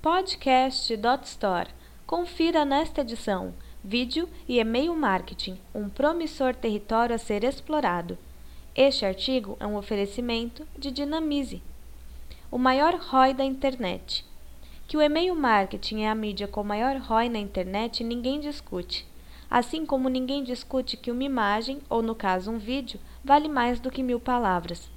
Podcast.store. Confira nesta edição Vídeo e e-mail marketing, um promissor território a ser explorado. Este artigo é um oferecimento de Dinamize, o maior ROI da internet. Que o e-mail marketing é a mídia com maior ROI na internet, ninguém discute. Assim como ninguém discute que uma imagem, ou no caso um vídeo, vale mais do que mil palavras.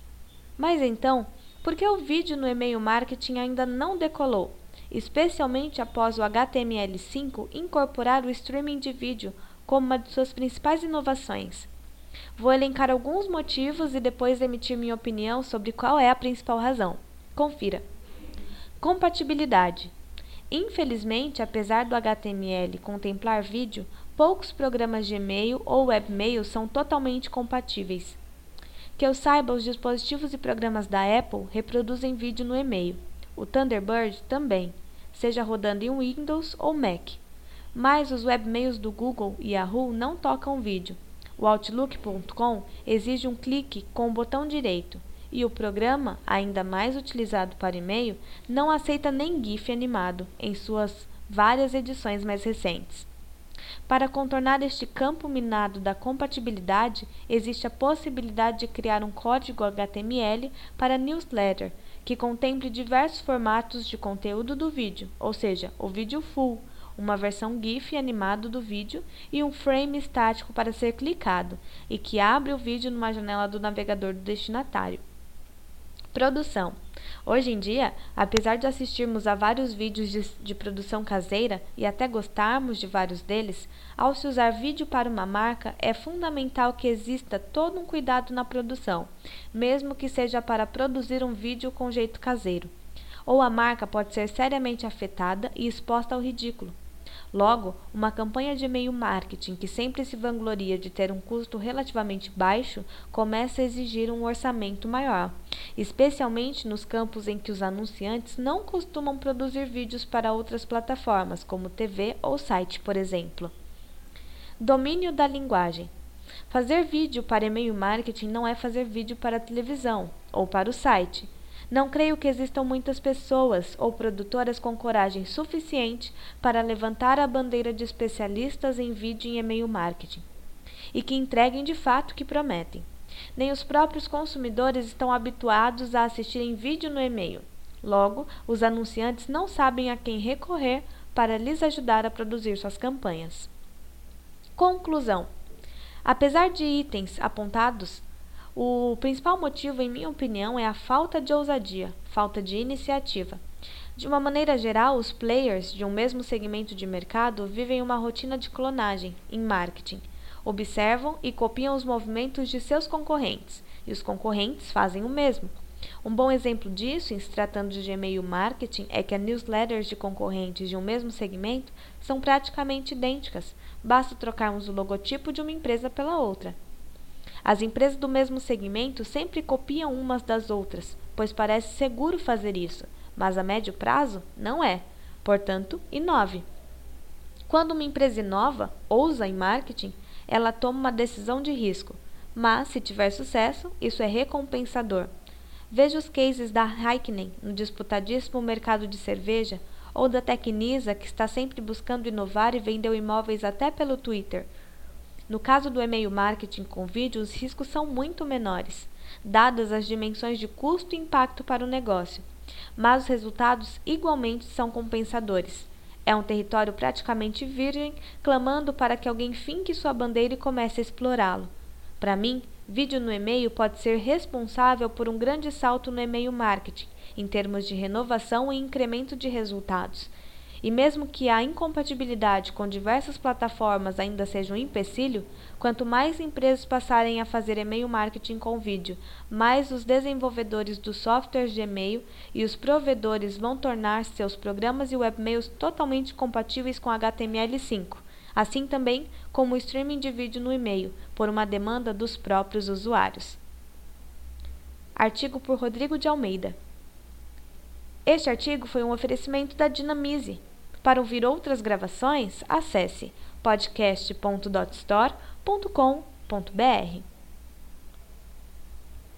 Mas então, por que o vídeo no e-mail marketing ainda não decolou? Especialmente após o HTML5 incorporar o streaming de vídeo como uma de suas principais inovações. Vou elencar alguns motivos e depois emitir minha opinião sobre qual é a principal razão. Confira. Compatibilidade. Infelizmente, apesar do HTML contemplar vídeo, poucos programas de e-mail ou webmail são totalmente compatíveis. Que eu saiba, os dispositivos e programas da Apple reproduzem vídeo no e-mail. O Thunderbird também seja rodando em Windows ou Mac. Mas os webmails do Google e Yahoo não tocam vídeo. O Outlook.com exige um clique com o botão direito e o programa, ainda mais utilizado para e-mail, não aceita nem GIF animado em suas várias edições mais recentes. Para contornar este campo minado da compatibilidade, existe a possibilidade de criar um código HTML para newsletter que contemple diversos formatos de conteúdo do vídeo, ou seja, o vídeo full, uma versão GIF animado do vídeo e um frame estático para ser clicado, e que abre o vídeo numa janela do navegador do destinatário. Produção. Hoje em dia, apesar de assistirmos a vários vídeos de, de, produção caseira e até gostarmos de vários deles, ao se usar vídeo para uma marca, é fundamental que exista todo um cuidado na produção, mesmo que seja para produzir um vídeo com jeito caseiro. Ou a marca pode ser seriamente afetada e exposta ao ridículo. Logo, uma campanha de e-mail marketing que sempre se vangloria de ter um custo relativamente baixo começa a exigir um orçamento maior, especialmente nos campos em que os anunciantes não costumam produzir vídeos para outras plataformas, como TV ou site, por exemplo. Domínio da linguagem. Fazer vídeo para e-mail marketing não é fazer vídeo para a televisão ou para o site. Não creio que existam muitas pessoas ou produtoras com coragem suficiente para levantar a bandeira de especialistas em vídeo e e-mail marketing e que entreguem de fato o que prometem. Nem os próprios consumidores estão habituados a assistirem vídeo no e-mail. Logo, os anunciantes não sabem a quem recorrer para lhes ajudar a produzir suas campanhas. Conclusão: Apesar de itens apontados o principal motivo, em minha opinião, é a falta de ousadia, falta de iniciativa. De uma maneira geral, os players de um mesmo segmento de mercado vivem uma rotina de clonagem em marketing. Observam e copiam os movimentos de seus concorrentes, e os concorrentes fazem o mesmo. Um bom exemplo disso, em se tratando de e-mail marketing, é que as newsletters de concorrentes de um mesmo segmento são praticamente idênticas, basta trocarmos o logotipo de uma empresa pela outra. As empresas do mesmo segmento sempre copiam umas das outras, pois parece seguro fazer isso, mas a médio prazo não é. Portanto, inove. Quando uma empresa inova, ousa em marketing, ela toma uma decisão de risco, mas se tiver sucesso, isso é recompensador. Veja os cases da Heineken no disputadíssimo mercado de cerveja ou da Tecnisa, que está sempre buscando inovar e vendeu imóveis até pelo Twitter. No caso do e-mail marketing com vídeo, os riscos são muito menores, dadas as dimensões de custo e impacto para o negócio, mas os resultados igualmente são compensadores. É um território praticamente virgem, clamando para que alguém finque sua bandeira e comece a explorá-lo. Para mim, vídeo no e-mail pode ser responsável por um grande salto no e-mail marketing, em termos de renovação e incremento de resultados e mesmo que a incompatibilidade com diversas plataformas ainda seja um empecilho, quanto mais empresas passarem a fazer e-mail marketing com vídeo, mais os desenvolvedores dos softwares de e-mail e os provedores vão tornar seus programas e webmails totalmente compatíveis com HTML5, assim também como o streaming de vídeo no e-mail, por uma demanda dos próprios usuários. Artigo por Rodrigo de Almeida. Este artigo foi um oferecimento da Dinamize, para ouvir outras gravações, acesse podcast.dotstore.com.br.